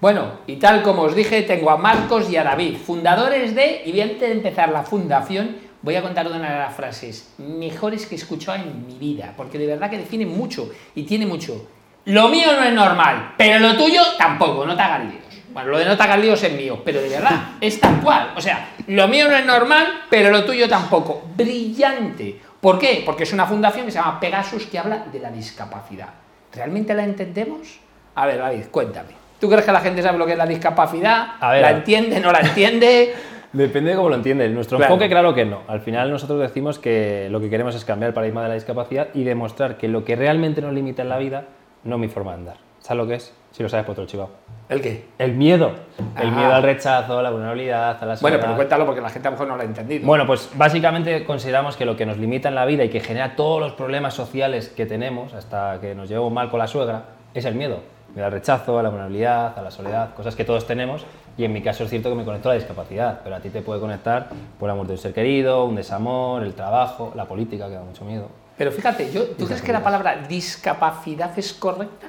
Bueno, y tal como os dije, tengo a Marcos y a David, fundadores de, y antes de empezar la fundación, voy a contar una de las frases mejores que he escuchado en mi vida, porque de verdad que define mucho y tiene mucho. Lo mío no es normal, pero lo tuyo tampoco, no te hagas líos. Bueno, lo de no te hagas líos es mío, pero de verdad, es tal cual. O sea, lo mío no es normal, pero lo tuyo tampoco. Brillante. ¿Por qué? Porque es una fundación que se llama Pegasus que habla de la discapacidad. ¿Realmente la entendemos? A ver, David, cuéntame. ¿Tú crees que la gente sabe lo que es la discapacidad? A ver, ¿La entiende? ¿No la entiende? Depende de cómo lo entiendes. Nuestro Claro. enfoque, claro que no. Al final nosotros decimos que lo que queremos es cambiar el paradigma de la discapacidad y demostrar que lo que realmente nos limita en la vida no es mi forma de andar. ¿Sabes lo que es? Si lo sabes, por otro chivado. ¿El qué? El miedo. El Ah. miedo al rechazo, a la vulnerabilidad, a la Bueno, soledad. pero cuéntalo porque la gente a lo mejor no lo ha entendido. Bueno, pues básicamente consideramos que lo que nos limita en la vida y que genera todos los problemas sociales que tenemos, hasta que nos llevamos mal con la suegra, es el miedo. Al rechazo, a la vulnerabilidad, a la soledad, cosas que todos tenemos. Y en mi caso es cierto que me conecto a la discapacidad, pero a ti te puede conectar por la muerte de un ser querido, un desamor, el trabajo, la política, que da mucho miedo. Pero fíjate, yo, ¿tú crees que la palabra discapacidad es correcta?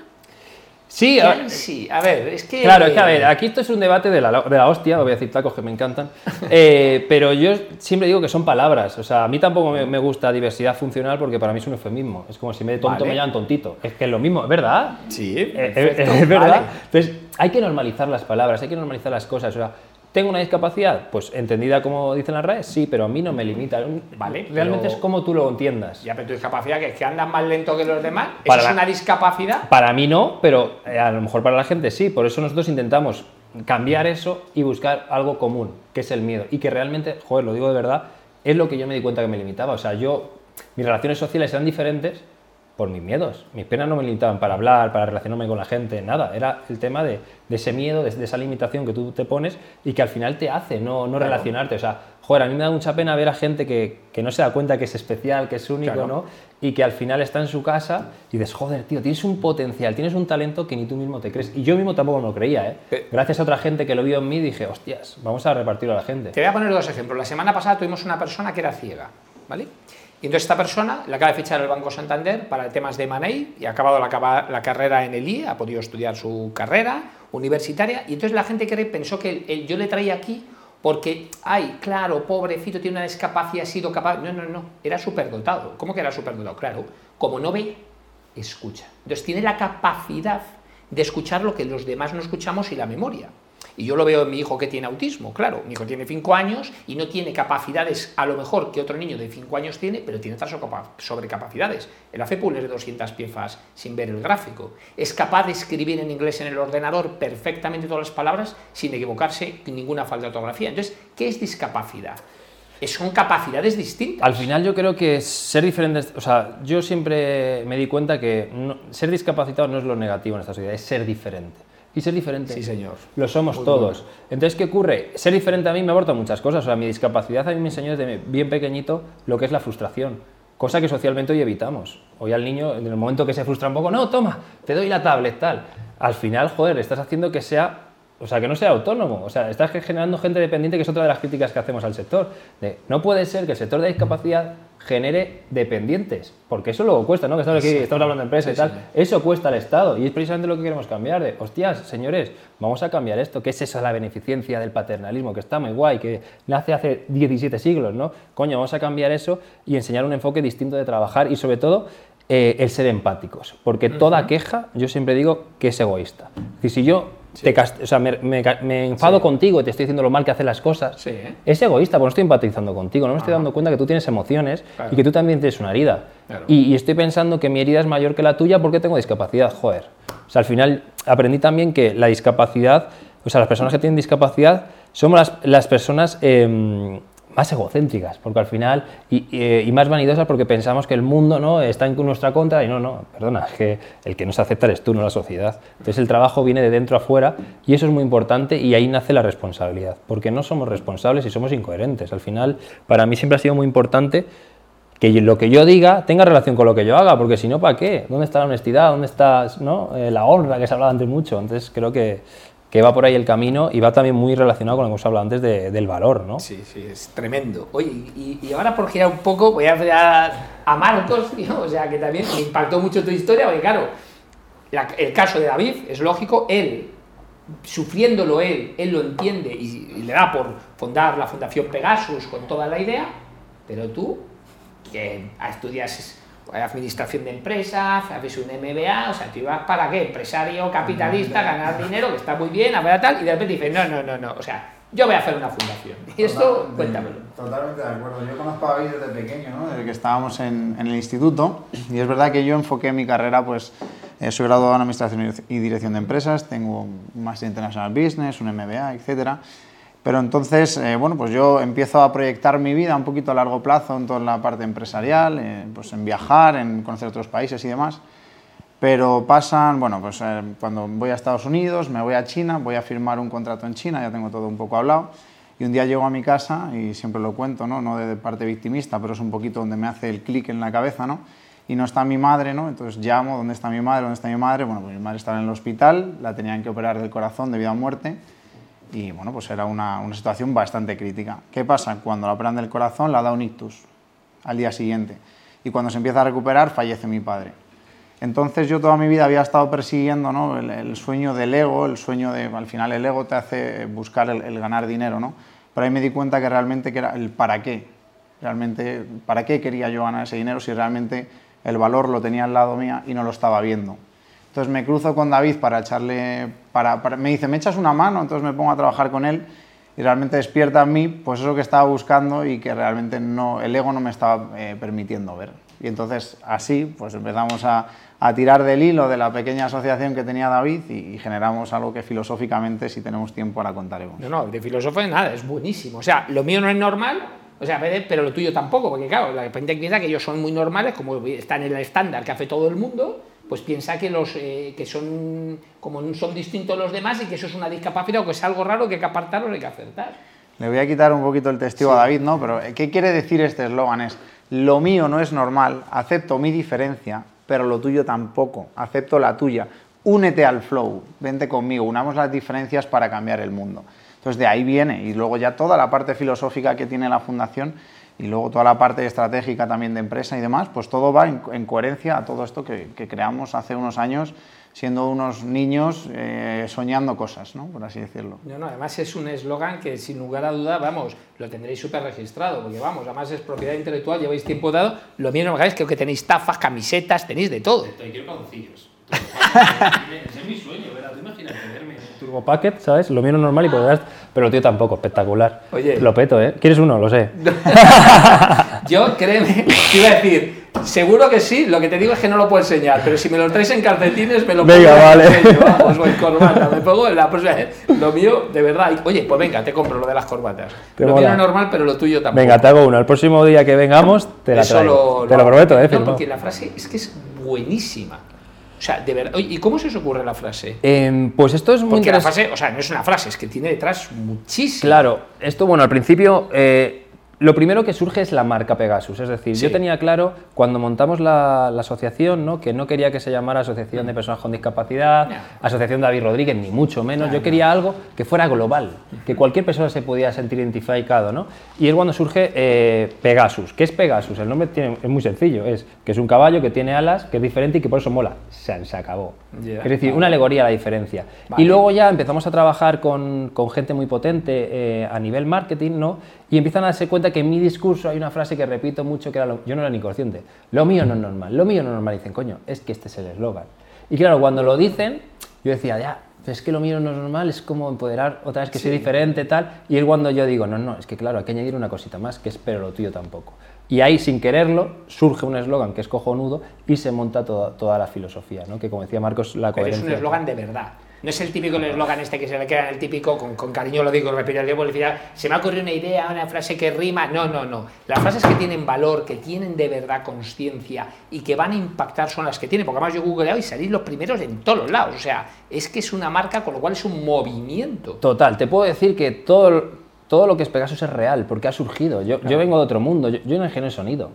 Sí, a- Sí, sí. A ver, es que... Claro, es que a ver, aquí esto es un debate de la, de la hostia, voy a decir tacos que me encantan, eh, pero yo siempre digo que son palabras, o sea, a mí tampoco me, me gusta diversidad funcional porque para mí es un eufemismo, es como si vez de tonto Vale. me llaman tontito, es que es lo mismo, es verdad. Sí, Eh, perfecto, eh, es verdad. vale. Entonces, hay que normalizar las palabras, hay que normalizar las cosas, o sea, ¿tengo una discapacidad? Pues entendida como dicen las redes, sí, pero a mí no me limita. Vale, Realmente pero- es como tú lo entiendas. Ya, pero tu discapacidad, que es que andas más lento que los demás, ¿eso Para es una discapacidad? Para mí no, pero eh, a lo mejor para la gente sí. Por eso nosotros intentamos cambiar eso y buscar algo común, que es el miedo. Y que realmente, joder, lo digo de verdad, es lo que yo me di cuenta que me limitaba. O sea, yo, mis relaciones sociales eran diferentes por mis miedos. Mis penas no me limitaban para hablar, para relacionarme con la gente, nada. Era el tema de, de ese miedo, de, de esa limitación que tú te pones y que al final te hace no, no Claro. relacionarte. O sea, joder, a mí me da mucha pena ver a gente que, que no se da cuenta que es especial, que es único, Claro. ¿no? y que al final está en su casa y dices, joder, tío, tienes un potencial, tienes un talento que ni tú mismo te crees. Y yo mismo tampoco me lo creía, ¿eh? Eh. Gracias a otra gente que lo vio en mí dije, hostias, vamos a repartirlo a la gente. Te voy a poner dos ejemplos. La semana pasada tuvimos una persona que era ciega, ¿vale? Y entonces esta persona le acaba de fichar el Banco Santander para temas de Money y ha acabado la, la carrera en el IE, ha podido estudiar su carrera universitaria y entonces la gente cree, pensó que yo le traía aquí porque, ay, claro, pobrecito, tiene una discapacidad, ha sido capaz... No, no, no, era superdotado. ¿Cómo que era superdotado? Claro, como no ve, escucha. Entonces tiene la capacidad de escuchar lo que los demás no escuchamos y la memoria. Y yo lo veo en mi hijo que tiene autismo, claro, mi hijo tiene 5 años y no tiene capacidades a lo mejor que otro niño de 5 años tiene, pero tiene otras sobrecapa- sobrecapacidades. Él hace puzzles de 200 piezas sin ver el gráfico. Es capaz de escribir en inglés en el ordenador perfectamente todas las palabras sin equivocarse ninguna falta de ortografía. Entonces, ¿qué es discapacidad? Son capacidades distintas. Al final yo creo que ser diferentes, o sea, yo siempre me di cuenta que ser discapacitado no es lo negativo en esta sociedad, es ser diferente. Y ser diferente Sí, señor. lo somos Muy todos. Entonces, ¿qué ocurre? Ser diferente a mí me aporta muchas cosas. O sea, mi discapacidad a mí me enseñó desde bien pequeñito lo que es la frustración. Cosa que socialmente hoy evitamos. Hoy al niño, en el momento que se frustra un poco, no, toma, te doy la tablet, tal. Al final, joder, estás haciendo que sea, o sea, que no sea autónomo. O sea, estás generando gente dependiente, que es otra de las críticas que hacemos al sector. De, no puede ser que el sector de discapacidad genere dependientes, porque eso luego cuesta, ¿no? Que estamos aquí, estamos hablando de empresas y tal. Eso cuesta al Estado y es precisamente lo que queremos cambiar. De, hostias, señores, vamos a cambiar esto. ¿Qué es eso la beneficencia del paternalismo? Que está muy guay, que nace hace 17 siglos, ¿no? Coño, vamos a cambiar eso y enseñar un enfoque distinto de trabajar y sobre todo eh, el ser empáticos. Porque toda queja, yo siempre digo que es egoísta. Decir, si yo te cast- o sea, me, me ca- me enfado Sí. contigo y te estoy diciendo lo mal que hacen las cosas, Sí, ¿eh? es egoísta, porque no estoy empatizando contigo, no me estoy dando cuenta que tú tienes emociones Claro. y que tú también tienes una herida. Claro. Y, y estoy pensando que mi herida es mayor que la tuya porque tengo discapacidad, joder. O sea, al final aprendí también que la discapacidad, o sea, las personas que tienen discapacidad somos las, las personas em, más egocéntricas, porque al final, y, y- y más vanidosas porque pensamos que el mundo ¿no? está en nuestra contra y no, no, perdona, es que el que nos acepta eres tú, no la sociedad. Entonces el trabajo viene de dentro a fuera y eso es muy importante y ahí nace la responsabilidad, porque no somos responsables y somos incoherentes. Al final, para mí siempre ha sido muy importante que lo que yo diga tenga relación con lo que yo haga, porque si no, ¿para qué? ¿Dónde está la honestidad? ¿Dónde está ¿no? Eh, la honra que se ha hablado antes mucho? Entonces creo que, que va por ahí el camino y va también muy relacionado con lo que hemos hablado antes de- del valor, ¿no? Sí, sí, es tremendo. Oye, y, ahora por girar un poco, voy a a, a Marcos, tío, o sea, que también me impactó mucho tu historia, porque claro, la- el caso de David es lógico, él sufriéndolo él, él lo entiende y, y le da por fundar la Fundación Pegasus con toda la idea, pero tú, que estudias administración de empresas, haces un MBA, o sea, tú ibas para qué, empresario, capitalista, ganar dinero, que está muy bien, a ver tal, y de repente dices, no, no, no, no, o sea, yo voy a hacer una fundación. Y esto, cuéntamelo. Totalmente de acuerdo. Yo conozco a David desde pequeño, ¿no? desde que estábamos en, en, el instituto, y es verdad que yo enfoqué mi carrera, pues, eh, soy graduado en Administración y Dirección de Empresas, tengo un Máster International Business, un MBA, etcétera. Pero entonces, eh, bueno, pues yo empiezo a proyectar mi vida un poquito a largo plazo en toda la parte empresarial, eh, pues en viajar, en conocer otros países y demás. Pero pasan, bueno, pues eh, cuando voy a Estados Unidos, me voy a China, voy a firmar un contrato en China, ya tengo todo un poco hablado. Y un día llego a mi casa, y siempre lo cuento, ¿no? No de parte victimista, pero es un poquito donde me hace el clic en la cabeza, ¿no? Y no está mi madre, ¿no? Entonces llamo, ¿dónde está mi madre? ¿Dónde está mi madre? Bueno, pues mi madre estaba en el hospital, la tenían que operar del corazón debido a muerte y bueno, pues era una, una, situación bastante crítica. ¿Qué pasa? Cuando la operan del corazón la da un ictus al día siguiente y cuando se empieza a recuperar fallece mi padre. Entonces yo toda mi vida había estado persiguiendo ¿no? el, sueño del ego, el sueño de, al final el ego te hace buscar el, el, ganar dinero, ¿no? Pero ahí me di cuenta que realmente que era el para qué, realmente para qué quería yo ganar ese dinero si realmente el valor lo tenía al lado mía y no lo estaba viendo. Entonces me cruzo con David para echarle, para, me dice, ¿me echas una mano? Entonces me pongo a trabajar con él y realmente despierta en mí pues eso que estaba buscando y que realmente no, el ego no me estaba eh, permitiendo ver. Y entonces así pues empezamos a, a, tirar del hilo de la pequeña asociación que tenía David y, y, generamos algo que filosóficamente, si tenemos tiempo, ahora contaremos. No, no, de filósofo nada, es buenísimo. O sea, lo mío no es normal, o sea, pero lo tuyo tampoco, porque claro, la gente piensa que ellos son muy normales, como están en el estándar que hace todo el mundo, pues piensa que, los, eh, que son, como son distintos los demás y que eso es una discapacidad o que es algo raro que hay que apartarlo hay que acertar. Le voy a quitar un poquito el testigo sí. a David, ¿no? Pero ¿qué quiere decir este eslogan? Es, lo mío no es normal, acepto mi diferencia, pero lo tuyo tampoco, acepto la tuya. Únete al flow, vente conmigo, unamos las diferencias para cambiar el mundo. Entonces de ahí viene, y luego ya toda la parte filosófica que tiene la fundación y luego toda la parte estratégica también de empresa y demás, pues todo va en, en coherencia a todo esto que, que, creamos hace unos años siendo unos niños eh, soñando cosas, ¿no? por así decirlo. No, no, además es un eslogan que sin lugar a duda, vamos, lo tendréis súper registrado, porque vamos, además es propiedad intelectual, lleváis tiempo dado, lo mío no me hagáis, creo que tenéis tafas, camisetas, tenéis de todo. Te quiero calzoncillos. Ese es mi sueño, ¿verdad? Tú imagínate verme. Turbo Packet, ¿sabes? Lo mío no normal y podrás. Pero lo tío tampoco, espectacular. Oye. Lo peto, ¿eh? ¿Quieres uno? Lo sé. Yo, créeme, te iba a decir, seguro que sí, lo que te digo es que no lo puedo enseñar, pero si me lo traes en calcetines, me lo pongo Venga, vale. Vamos, o en corbata, me pongo en la próxima vez. Lo mío, de verdad. Oye, pues venga, te compro lo de las corbatas. Te lo mola. mío no es normal, pero lo tuyo tampoco. Venga, te hago uno. El próximo día que vengamos, te la Eso traigo. lo- te lo prometo, ¿eh? No, porque la frase es que es buenísima. O sea, de verdad. ¿y cómo se os ocurre la frase? Em, pues esto es muy Porque la frase, o sea, no es una frase, es que tiene detrás muchísimo. Claro, esto, bueno, al principio, eh, lo primero que surge es la marca Pegasus. Es decir, Sí. yo tenía claro cuando montamos la, la asociación ¿no? que no quería que se llamara Asociación de Personas con Discapacidad, No. Asociación David Rodríguez, ni mucho menos. Yo quería algo que fuera global, que cualquier persona se podía sentir identificado. ¿no? Y es cuando surge eh, Pegasus. ¿Qué es Pegasus? El nombre tiene- es muy sencillo: es que es un caballo que tiene alas, que es diferente y que por eso mola. Se, se acabó. Ya, es decir, vale. una alegoría a la diferencia. Vale. Y luego ya empezamos a trabajar con, con gente muy potente eh, a nivel marketing, ¿no? Y empiezan a darse cuenta que en mi discurso hay una frase que repito mucho que era lo- yo no era ni consciente. Lo mío no es normal, lo mío no es normal. Y dicen, coño, es que este es el eslogan. Y claro, cuando lo dicen, yo decía, ya, es que lo mío no es normal, es como empoderar otra vez que soy diferente, tal. Y es cuando yo digo, no, no, es que claro, hay que añadir una cosita más, que es pero lo tuyo tampoco. Y ahí, sin quererlo, surge un eslogan que es cojonudo y se monta toda, toda la filosofía, ¿no? Que como decía Marcos, la Pero es coherencia. un eslogan de verdad. No es el típico eslogan este que se le queda el típico, con, con cariño lo digo, repito, de publicidad, se me ha ocurrido una idea, una frase que rima. No, no, no. Las frases que tienen valor, que tienen de verdad conciencia y que van a impactar son las que tienen. Porque además yo googleado y salís los primeros en todos los lados. O sea, es que es una marca, con lo cual es un movimiento. Total, te puedo decir que todo, todo lo que es Pegasus es real, porque ha surgido. Yo, yo vengo de otro mundo, yo, yo no ingeniero de sonido,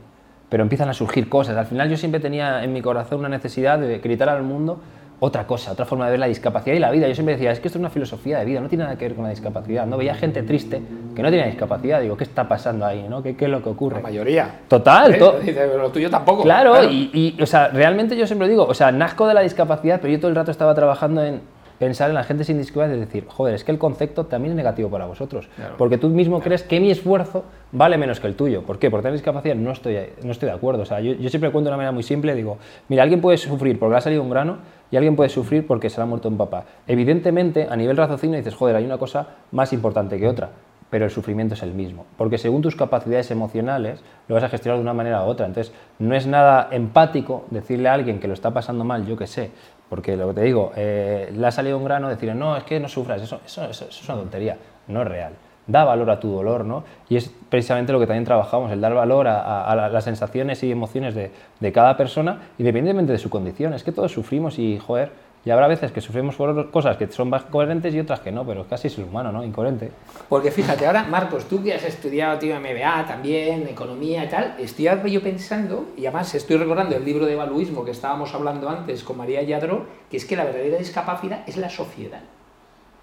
pero empiezan a surgir cosas. Al final yo siempre tenía en mi corazón una necesidad de gritar al mundo otra cosa, otra forma de ver la discapacidad y la vida. Yo siempre decía, es que esto es una filosofía de vida, no tiene nada que ver con la discapacidad. No veía gente triste que no tenía discapacidad, digo, ¿qué está pasando ahí? ¿no? ¿Qué, qué es lo que ocurre? La mayoría. Total, ¿Eh? to- "Pero lo tuyo tampoco. Claro, Y, y, o sea, realmente yo siempre digo, o sea, nazco de la discapacidad, pero yo todo el rato estaba trabajando en pensar en la gente sin discapacidad y decir, joder, es que el concepto también es negativo para vosotros. Claro. Porque tú mismo crees que mi esfuerzo vale menos que el tuyo. ¿Por qué? Por tener discapacidad no estoy, no estoy de acuerdo. O sea, yo, yo siempre cuento de una manera muy simple, digo, mira, alguien puede sufrir porque le ha salido un grano y alguien puede sufrir porque se le ha muerto un papá. Evidentemente, a nivel raciocinio dices, joder, hay una cosa más importante que otra pero el sufrimiento es el mismo. Porque según tus capacidades emocionales, lo vas a gestionar de una manera u otra. Entonces, no es nada empático decirle a alguien que lo está pasando mal, yo que sé, porque lo que te digo, eh, le ha salido un grano, decirle, no, es que no sufras, eso, eso, es una tontería, no es real. Da valor a tu dolor, ¿no? Y es precisamente lo que también trabajamos, el dar valor a, a- a la- las sensaciones y emociones de, de cada persona, independientemente de su condición. Es que todos sufrimos y, joder, y habrá veces que sufrimos por cosas que son más coherentes y otras que no, pero casi es el humano, ¿no? Incoherente. Porque fíjate, ahora, Marcos, tú que has estudiado tío, MBA también, economía y tal, estoy yo pensando, y además estoy recordando el libro de evaluismo que estábamos hablando antes con María Yadro, que es que la verdadera discapacidad es la sociedad.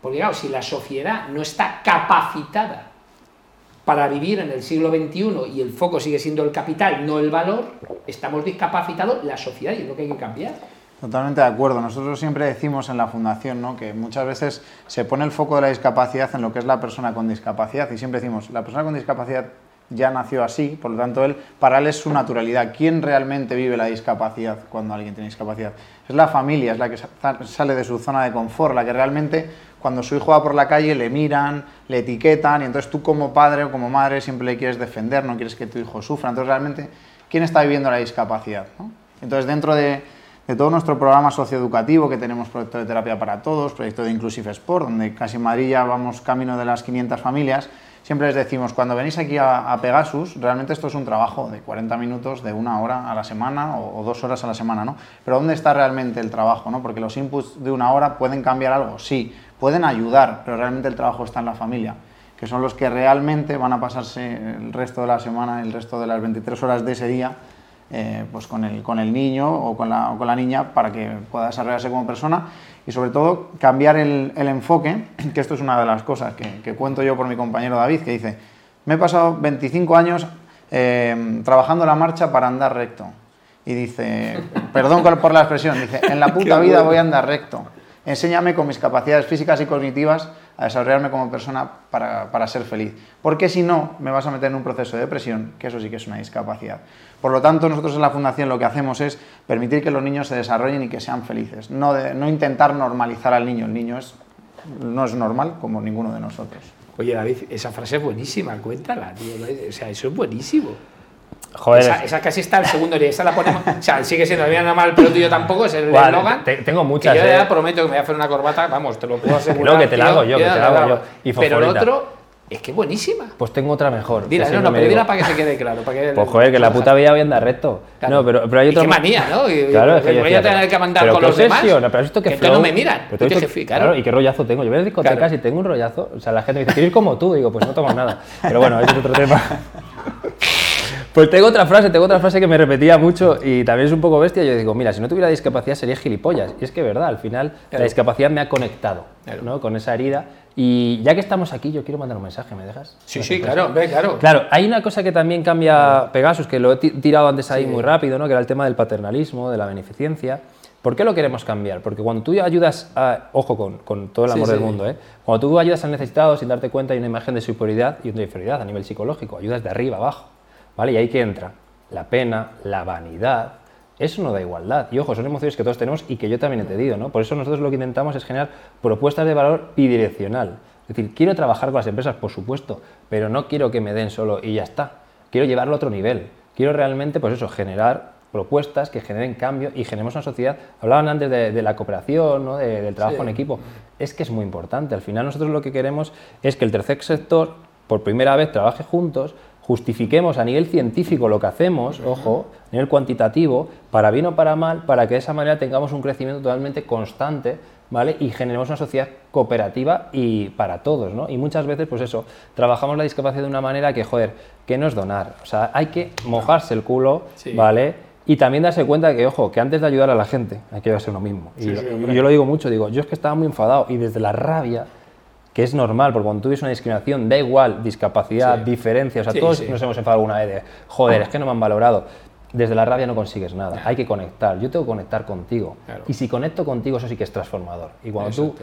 Porque claro, si la sociedad no está capacitada para vivir en el siglo XXI y el foco sigue siendo el capital, no el valor, estamos discapacitados la sociedad y es lo que hay que cambiar. Totalmente de acuerdo. Nosotros siempre decimos en la fundación ¿no? que muchas veces se pone el foco de la discapacidad en lo que es la persona con discapacidad y siempre decimos, la persona con discapacidad ya nació así, por lo tanto él, para él es su naturalidad. ¿Quién realmente vive la discapacidad cuando alguien tiene discapacidad? Es la familia, es la que sa- sale de su zona de confort, la que realmente cuando su hijo va por la calle le miran, le etiquetan y entonces tú como padre o como madre siempre le quieres defender, no quieres que tu hijo sufra. Entonces realmente, ¿quién está viviendo la discapacidad? Entonces dentro de, de todo nuestro programa socioeducativo que tenemos proyecto de terapia para todos, proyecto de Inclusive Sport, donde casi en Madrid ya vamos camino de las 500 familias, siempre les decimos, cuando venís aquí a, Pegasus, realmente esto es un trabajo de 40 minutos, de una hora a la semana o, o dos horas a la semana, ¿no? Pero ¿dónde está realmente el trabajo, no? Porque los inputs de una hora pueden cambiar algo, sí, pueden ayudar, pero realmente el trabajo está en la familia que son los que realmente van a pasarse el resto de la semana, el resto de las 23 horas de ese día, eh, pues con el, con el niño o con, la, o con la niña para que pueda desarrollarse como persona y sobre todo cambiar el, el enfoque, que esto es una de las cosas que, que cuento yo por mi compañero David, que dice, me he pasado 25 años eh, trabajando la marcha para andar recto. Y dice, perdón por- por la expresión, dice, en la puta vida voy a andar recto. Enséñame con mis capacidades físicas y cognitivas a desarrollarme como persona para, para ser feliz. Porque si no, me vas a meter en un proceso de depresión, que eso sí que es una discapacidad. Por lo tanto, nosotros en la Fundación lo que hacemos es permitir que los niños se desarrollen y que sean felices. No, de- no intentar normalizar al niño. El niño es, no es normal como ninguno de nosotros. Oye, David, esa frase es buenísima, cuéntala, tío. O sea, eso es buenísimo. Joder, Esa, esa casi está el segundo día, esa la ponemos. O sea, sigue siendo la mía normal, pero tuyo tampoco, es el eslogan. te- tengo muchas, Que yo eh. ya prometo que me voy a hacer una corbata, vamos, te lo puedo asegurar. No, que te la hago yo, que te la hago yo. Y Pero el otro, es que buenísima. pues tengo otra mejor. que Dila, no, no, pero dila para que se quede claro. Para que Pues joder, que la puta vida voy a andar recto. Claro. No, pero, pero hay otra qué manía, ¿no? Y- Claro, es que voy a tener que mandar con los demás, pero has visto que que flow- no me miran, pero te visto- jefe, claro. y qué rollazo tengo. Yo voy a discotecas Claro. y tengo un rollazo. O sea, la gente me dice, ¿quieres ir como tú? Digo, pues no tomo nada. Pero bueno, ese es otro tema. Pues tengo otra frase, tengo otra frase que me repetía mucho y también es un poco bestia. Yo digo, mira, si no tuviera discapacidad sería gilipollas. Y es que, verdad, al final la Claro. discapacidad me ha conectado Claro. ¿no? con esa herida. Y ya que estamos aquí, yo quiero mandar un mensaje, ¿me dejas? Sí, sí, claro, hombre, claro. Claro, hay una cosa que también cambia Pegasus, que lo he ti- tirado antes ahí muy rápido, ¿no? que era el tema del paternalismo, de la beneficencia. ¿Por qué lo queremos cambiar? Porque cuando tú ayudas a, ojo con, con todo el Sí, amor sí. del mundo, ¿eh? cuando tú ayudas al necesitado sin darte cuenta hay una imagen de superioridad y una inferioridad a nivel psicológico, ayudas de arriba abajo, ¿vale? Y ahí que entra la pena, la vanidad, eso no da igualdad. Y ojo, son emociones que todos tenemos y que yo también he tenido, ¿no? Por eso nosotros lo que intentamos es generar propuestas de valor bidireccional. Es decir, quiero trabajar con las empresas, por supuesto, pero no quiero que me den solo y ya está. Quiero llevarlo a otro nivel. Quiero realmente, pues eso, generar propuestas que generen cambio y generemos una sociedad. Hablaban antes de, de la cooperación, ¿no? de- del trabajo Sí. en equipo. Es que es muy importante. Al final nosotros lo que queremos es que el tercer sector, por primera vez, trabaje juntos, justifiquemos a nivel científico lo que hacemos, ojo, a nivel cuantitativo, para bien o para mal, para que de esa manera tengamos un crecimiento totalmente constante, ¿vale? Y generemos una sociedad cooperativa y para todos, ¿no? Y muchas veces, pues eso, trabajamos la discapacidad de una manera que, joder, que no es donar. O sea, hay que mojarse el culo, Sí. ¿vale? Y también darse cuenta de que, ojo, que antes de ayudar a la gente hay que a uno mismo. Y, Sí, yo lo digo mucho, digo, yo es que estaba muy enfadado y desde la rabia, que es normal, porque cuando tú ves una discriminación, da igual, discapacidad, Sí. diferencia, o sea, Sí, todos sí. nos hemos enfadado alguna vez de, joder, es que no me han valorado. Desde la rabia no consigues nada. Hay que conectar. Yo tengo que conectar contigo. Claro. Y si conecto contigo, eso sí que es transformador. Y cuando tú,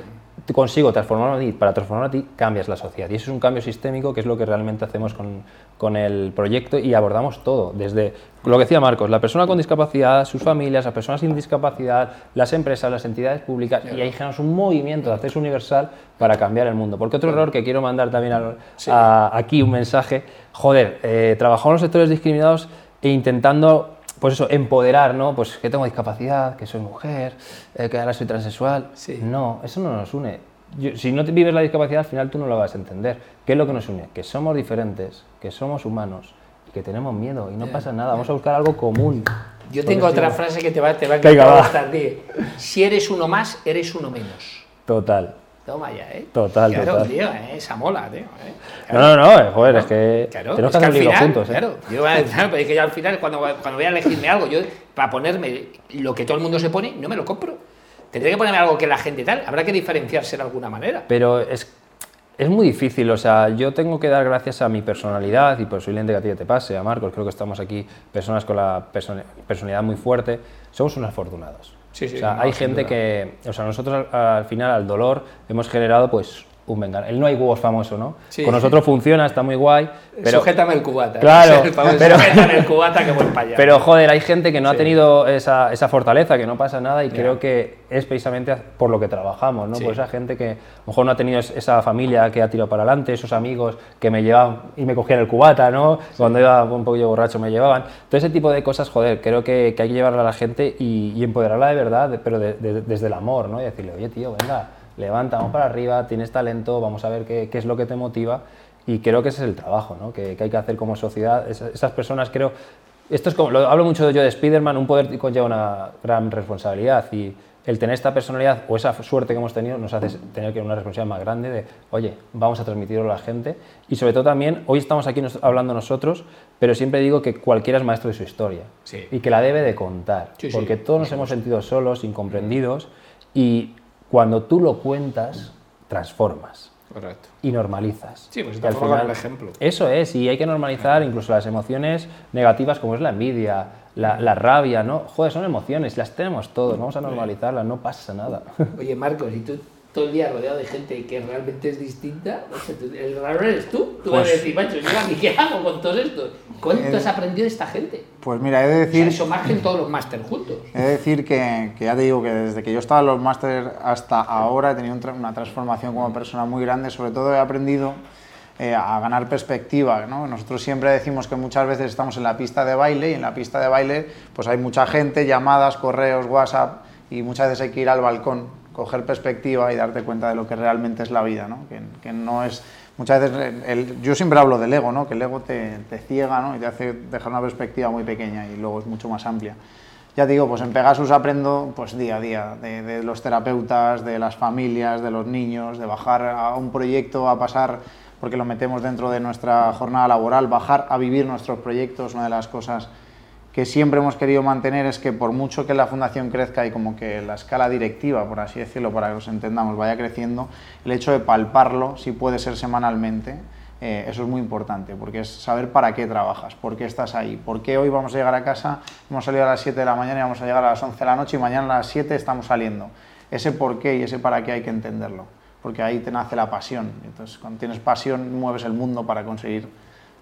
tú consigo transformarme a ti, para transformar a ti, cambias la sociedad. Y eso es un cambio sistémico que es lo que realmente hacemos con, con el proyecto y abordamos todo. Desde lo que decía Marcos, la persona con discapacidad, sus familias, las personas sin discapacidad, las empresas, las entidades públicas. Y ahí generamos un movimiento de acceso universal para cambiar el mundo. Porque otro error que quiero mandar también a- aquí un mensaje, joder, eh, trabajamos en los sectores discriminados e intentando, pues eso, empoderar, ¿no? Pues que tengo discapacidad, que soy mujer, eh, que ahora soy transexual. Sí. No, eso no nos une. Yo- si no te vives la discapacidad, al final tú no lo vas a entender. ¿Qué es lo que nos une? Que somos diferentes, que somos humanos y que tenemos miedo y no pasa nada. Vamos a buscar algo común. Yo tengo otra frase que te va, te va a encantar. Si eres uno más, eres uno menos. Total. Toma ya, ¿eh? Total, claro, total. tío, ¿eh? esa mola, tío. ¿eh? No, no, no, eh, joder, es que Claro, tenemos que hacer juntos. ¿eh? Claro, yo, claro, pero es que yo al final, cuando, cuando voy a elegirme algo, yo para ponerme lo que todo el mundo se pone, no me lo compro. Tendré que ponerme algo que la gente tal. Habrá que diferenciarse de alguna manera. Pero es, es muy difícil, o sea, yo tengo que dar gracias a mi personalidad y posiblemente que a ti te pase, a Marcos, creo que estamos aquí personas con la persona- personalidad muy fuerte, somos unos afortunados. Sí, sí, o sea, no, hay gente duda. que, o sea, nosotros al, al final al dolor hemos generado pues un vengan. El no hay huevos famoso, ¿no? Sí. Con nosotros funciona, está muy guay, pero Sujétame el cubata. Claro, El famoso pero- Sujétame el cubata que voy para allá. Pero joder, hay gente que no ha Sí. tenido esa, esa fortaleza, que no pasa nada y creo que es precisamente por lo que trabajamos, ¿no? Sí. Por esa gente que a lo mejor no ha tenido es- esa familia que ha tirado para adelante, esos amigos que me llevaban y me cogían el cubata, ¿no? Cuando iba un poquillo borracho me llevaban. Todo ese tipo de cosas, joder, creo que, que hay que llevarla a la gente y, y empoderarla de verdad, pero de- de- desde el amor, ¿no? Y decirle, oye, tío, venga, levanta, vamos para arriba, tienes talento, vamos a ver qué, qué es lo que te motiva. Y creo que ese es el trabajo ¿no? que, que hay que hacer como sociedad. Esa- esas personas, creo, esto es como, lo hablo mucho yo de Spider-Man, un poder conlleva una gran responsabilidad y el tener esta personalidad o esa suerte que hemos tenido nos hace tener que una responsabilidad más grande de, oye, vamos a transmitirlo a la gente y sobre todo también, hoy estamos aquí nos- hablando nosotros, pero siempre digo que cualquiera es maestro de su historia Sí. y que la debe de contar, Sí, sí, porque todos nos hemos sentido solos, incomprendidos y cuando tú lo cuentas, transformas Correcto. y normalizas. Sí, pues te al final- el ejemplo. Eso es, y hay que normalizar incluso las emociones negativas como es la envidia, la, la rabia, ¿no? Joder, son emociones, las tenemos todos, vamos a normalizarlas, no pasa nada. Oye, Marcos, ¿y tú todo el día rodeado de gente que realmente es distinta? O sea, tú- el raro eres tú. Tú vas a Pues- decir, macho, yo aquí, ¿qué hago con todo esto? ¿Cuánto has aprendido de esta gente? Pues mira, he de O sea, decir, eso margen todos los máster juntos. he de decir que, que ya te digo que desde que yo estaba en los máster hasta ahora he tenido un tra- una transformación como persona muy grande. Sobre todo he aprendido eh, a ganar perspectiva. ¿no? Nosotros siempre decimos que muchas veces estamos en la pista de baile y en la pista de baile pues hay mucha gente, llamadas, correos, WhatsApp y muchas veces hay que ir al balcón, coger perspectiva y darte cuenta de lo que realmente es la vida. ¿no? Que, no es muchas veces el- yo siempre hablo del ego, ¿no? que el ego te, ciega ¿no? y te hace dejar una perspectiva muy pequeña y luego es mucho más amplia. Ya digo, pues en Pegasus aprendo pues día a día de los terapeutas, de las familias, de los niños, de bajar a un proyecto, a pasar, porque lo metemos dentro de nuestra jornada laboral, bajar a vivir nuestros proyectos, una de las cosas que siempre hemos querido mantener es que por mucho que la fundación crezca y como que la escala directiva, por así decirlo, para que nos entendamos, vaya creciendo, el hecho de palparlo, si puede ser semanalmente, eh, eso es muy importante, porque es saber para qué trabajas, por qué estás ahí, por qué hoy vamos a llegar a casa, hemos salido a las 7 de la mañana y vamos a llegar a las 11 de la noche y mañana a las 7 estamos saliendo. Ese por qué y ese para qué hay que entenderlo, porque ahí te nace la pasión. Entonces, cuando tienes pasión, mueves el mundo para conseguir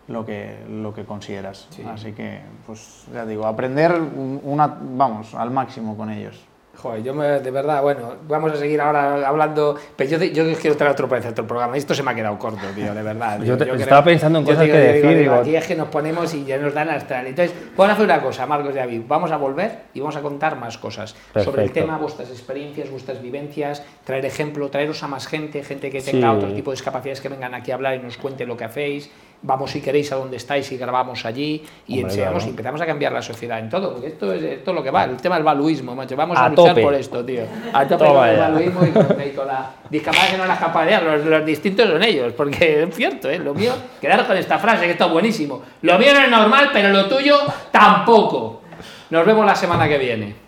lo que, lo que consideras. Así que, pues ya digo, aprender un- una, vamos, al máximo con ellos. Joder, yo me- de verdad, bueno, vamos a seguir ahora hablando, pero yo, yo quiero traer otro otro programa. Esto se me ha quedado corto, tío, de verdad. Yo tío. te- estaba pensando en yo cosas digo- que yo digo, decir, digo, digo- aquí es que nos ponemos y ya nos dan hasta. Entonces, vamos a hacer una cosa, Marcos y David, vamos a volver y vamos a contar más cosas sobre el Perfecto. tema, vuestras experiencias, vuestras vivencias, traer ejemplo, traeros a más gente, gente que tenga Sí. otro tipo de discapacidades que vengan aquí a hablar y nos cuente lo que hacéis. Vamos si queréis a donde estáis y grabamos allí y Hombre, enseñamos claro. y empezamos a cambiar la sociedad en todo, porque esto es, esto es lo que va, el tema del valuismo, macho. Vamos a, A luchar tope. por esto, tío. A tope con el ya. valuismo y con, y con la discapacidad que no las capacidades, los, los distintos son ellos, porque es cierto, ¿eh? lo mío, quedaros con esta frase que está buenísimo. Lo mío no es normal, pero lo tuyo tampoco. Nos vemos la semana que viene.